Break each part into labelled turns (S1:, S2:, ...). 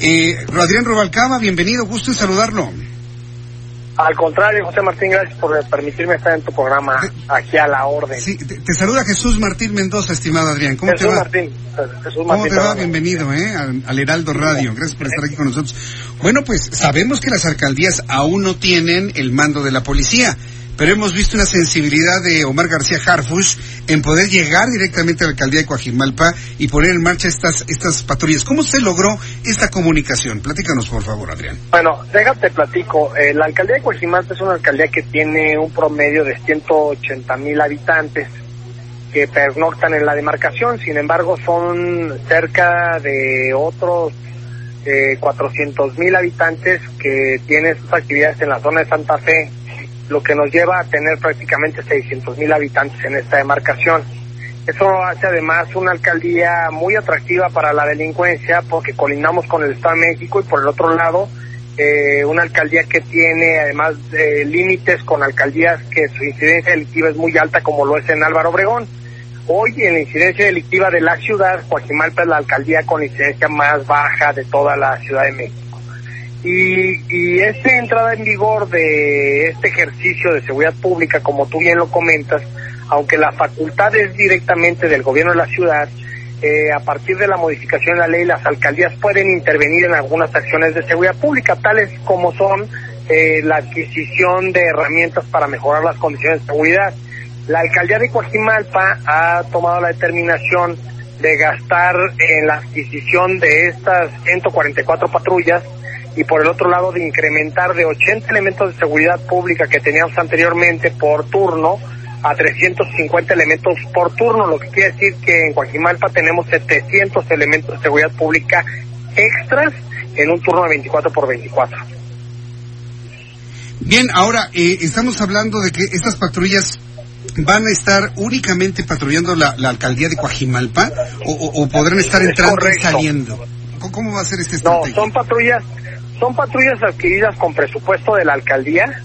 S1: Eh, Adrián Robalcaba, bienvenido, gusto en saludarlo.
S2: Al contrario, José Martín, gracias por permitirme estar en tu programa, aquí a la orden.
S1: Sí, te, te saluda Jesús Martín Mendoza, estimado Adrián. ¿Cómo
S2: Jesús
S1: te va?
S2: Martín, Jesús
S1: ¿Cómo
S2: Martín.
S1: te va? Bienvenido, ¿eh? Al, al Heraldo Radio. Gracias por estar aquí con nosotros. Bueno, pues sabemos que las alcaldías aún no tienen el mando de la policía, pero hemos visto una sensibilidad de Omar García Harfush en poder llegar directamente a la alcaldía de Coajimalpa y poner en marcha estas, estas patrullas. ¿Cómo se logró esta comunicación? Platícanos, por favor, Adrián.
S2: Bueno, déjate platico. Eh, la alcaldía de Coajimalpa es una alcaldía que tiene un promedio de 180 mil habitantes que pernoctan en la demarcación. Sin embargo, son cerca de otros eh, 400 mil habitantes que tienen sus actividades en la zona de Santa Fe, lo que nos lleva a tener prácticamente 600 mil habitantes en esta demarcación. Eso hace además una alcaldía muy atractiva para la delincuencia porque colindamos con el Estado de México y por el otro lado eh, una alcaldía que tiene además eh, límites con alcaldías que su incidencia delictiva es muy alta como lo es en Álvaro Obregón. Hoy en la incidencia delictiva de la ciudad, Coajimalpa es la alcaldía con incidencia más baja de toda la Ciudad de México. Y, y esta entrada en vigor de este ejercicio de seguridad pública, como tú bien lo comentas, aunque la facultad es directamente del gobierno de la ciudad, eh, a partir de la modificación de la ley, las alcaldías pueden intervenir en algunas acciones de seguridad pública, tales como son eh, la adquisición de herramientas para mejorar las condiciones de seguridad. La alcaldía de Coajimalpa ha tomado la determinación de gastar en la adquisición de estas 144 patrullas y por el otro lado de incrementar de 80 elementos de seguridad pública que teníamos anteriormente por turno a 350 elementos por turno, lo que quiere decir que en Coajimalpa tenemos 700 elementos de seguridad pública extras en un turno de 24 por 24.
S1: Bien, ahora eh, estamos hablando de que estas patrullas van a estar únicamente patrullando la, la alcaldía de Coajimalpa o, o- o podrán estar
S2: Es
S1: entrando y saliendo. ¿Cómo, va a ser este
S2: No,
S1: estrategia?
S2: son patrullas, son patrullas adquiridas con presupuesto de la alcaldía,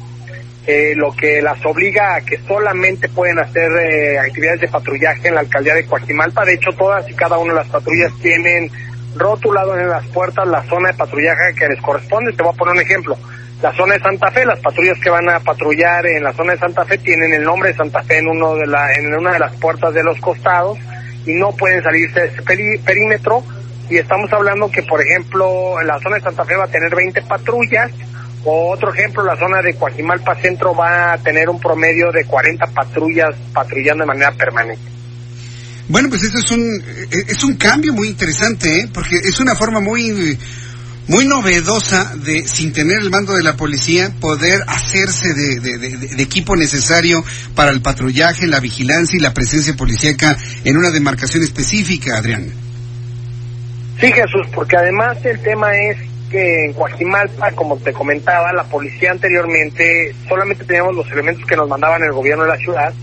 S2: eh, lo que las obliga a que solamente pueden hacer eh, actividades de patrullaje en la alcaldía de Coajimalpa. De hecho, todas y cada una de las patrullas tienen rotulado en las puertas la zona de patrullaje que les corresponde. Te voy a poner un ejemplo. La zona de Santa Fe, las patrullas que van a patrullar en la zona de Santa Fe tienen el nombre de Santa Fe en uno de la, en una de las puertas de los costados y no pueden salirse de ese perímetro y estamos hablando que, por ejemplo, la zona de Santa Fe va a tener 20 patrullas, o otro ejemplo, la zona de Coajimalpa Centro va a tener un promedio de 40 patrullas patrullando de manera permanente.
S1: Bueno, pues esto es un, eh, es un cambio muy interesante, ¿eh? porque es una forma muy, muy novedosa de, sin tener el mando de la policía, poder hacerse de, de- de- de equipo necesario para el patrullaje, la vigilancia y la presencia policíaca en una demarcación específica, Adrián.
S2: Sí, Jesús, porque además el tema es que en Coajimalpa, como te comentaba, la policía anteriormente solamente teníamos los elementos que nos mandaban el gobierno de la ciudad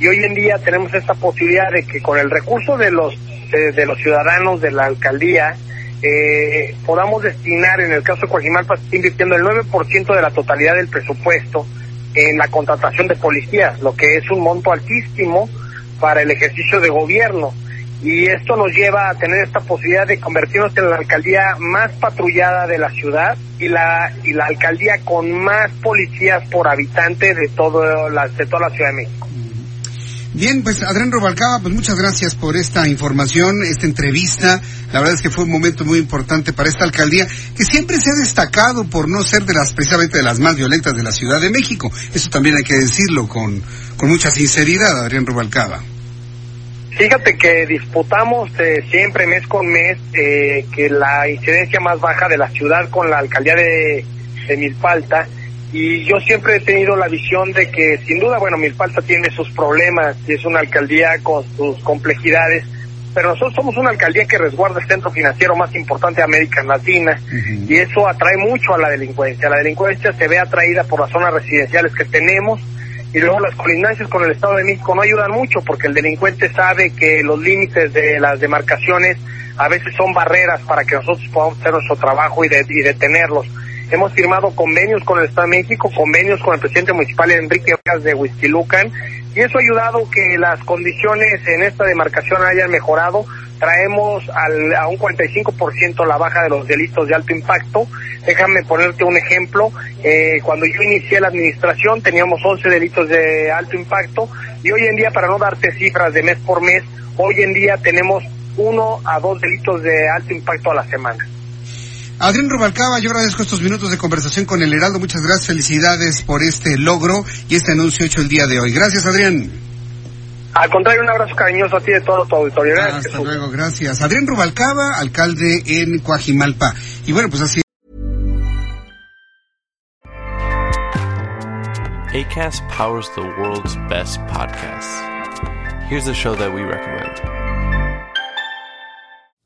S2: y hoy en día tenemos esta posibilidad de que con el recurso de los de, los ciudadanos de la alcaldía eh, podamos destinar, en el caso de Coajimalpa, invirtiendo el 9% de la totalidad del presupuesto en la contratación de policías, lo que es un monto altísimo para el ejercicio de gobierno. Y esto nos lleva a tener esta posibilidad de convertirnos en la alcaldía más patrullada de la ciudad y la y la alcaldía con más policías por habitante de todo la, de toda la Ciudad de México.
S1: Bien, pues Adrián Robalcaba, pues muchas gracias por esta información, esta entrevista. La verdad es que fue un momento muy importante para esta alcaldía, que siempre se ha destacado por no ser de las, precisamente de las más violentas de la Ciudad de México. Eso también hay que decirlo con, con mucha sinceridad, Adrián Robalcaba.
S2: Fíjate que disputamos eh, siempre mes con mes eh, que la incidencia más baja de la ciudad con la alcaldía de, de Milpalta y yo siempre he tenido la visión de que sin duda, bueno, Milpalta tiene sus problemas y es una alcaldía con sus complejidades, pero nosotros somos una alcaldía que resguarda el centro financiero más importante de América Latina y eso atrae mucho a la delincuencia. La delincuencia se ve atraída por las zonas residenciales que tenemos y luego las colindancias con el Estado de México no ayudan mucho porque el delincuente sabe que los límites de las demarcaciones a veces son barreras para que nosotros podamos hacer nuestro trabajo y, y detenerlos. Hemos firmado convenios con el Estado de México, convenios con el presidente municipal Enrique Ogas de Huizquilucan, y eso ha ayudado que las condiciones en esta demarcación hayan mejorado. Traemos al, a un 45% la baja de los delitos de alto impacto. Déjame ponerte un ejemplo. Eh, cuando yo inicié la administración teníamos 11 delitos de alto impacto y hoy en día, para no darte cifras de mes por mes, hoy en día tenemos uno a dos delitos de alto impacto a la semana.
S1: Adrián Rubalcaba, yo agradezco estos minutos de conversación con el Heraldo. Muchas gracias, felicidades por este logro y este anuncio hecho el día de hoy. Gracias, Adrián.
S2: Al contrario, un abrazo cariñoso a ti de todo tu auditorio.
S1: Gracias, Hasta luego, gracias. Adrián Rubalcaba, alcalde en Coajimalpa. Y bueno, pues así.
S3: ACAST powers the world's best podcasts. Here's a show that we recommend.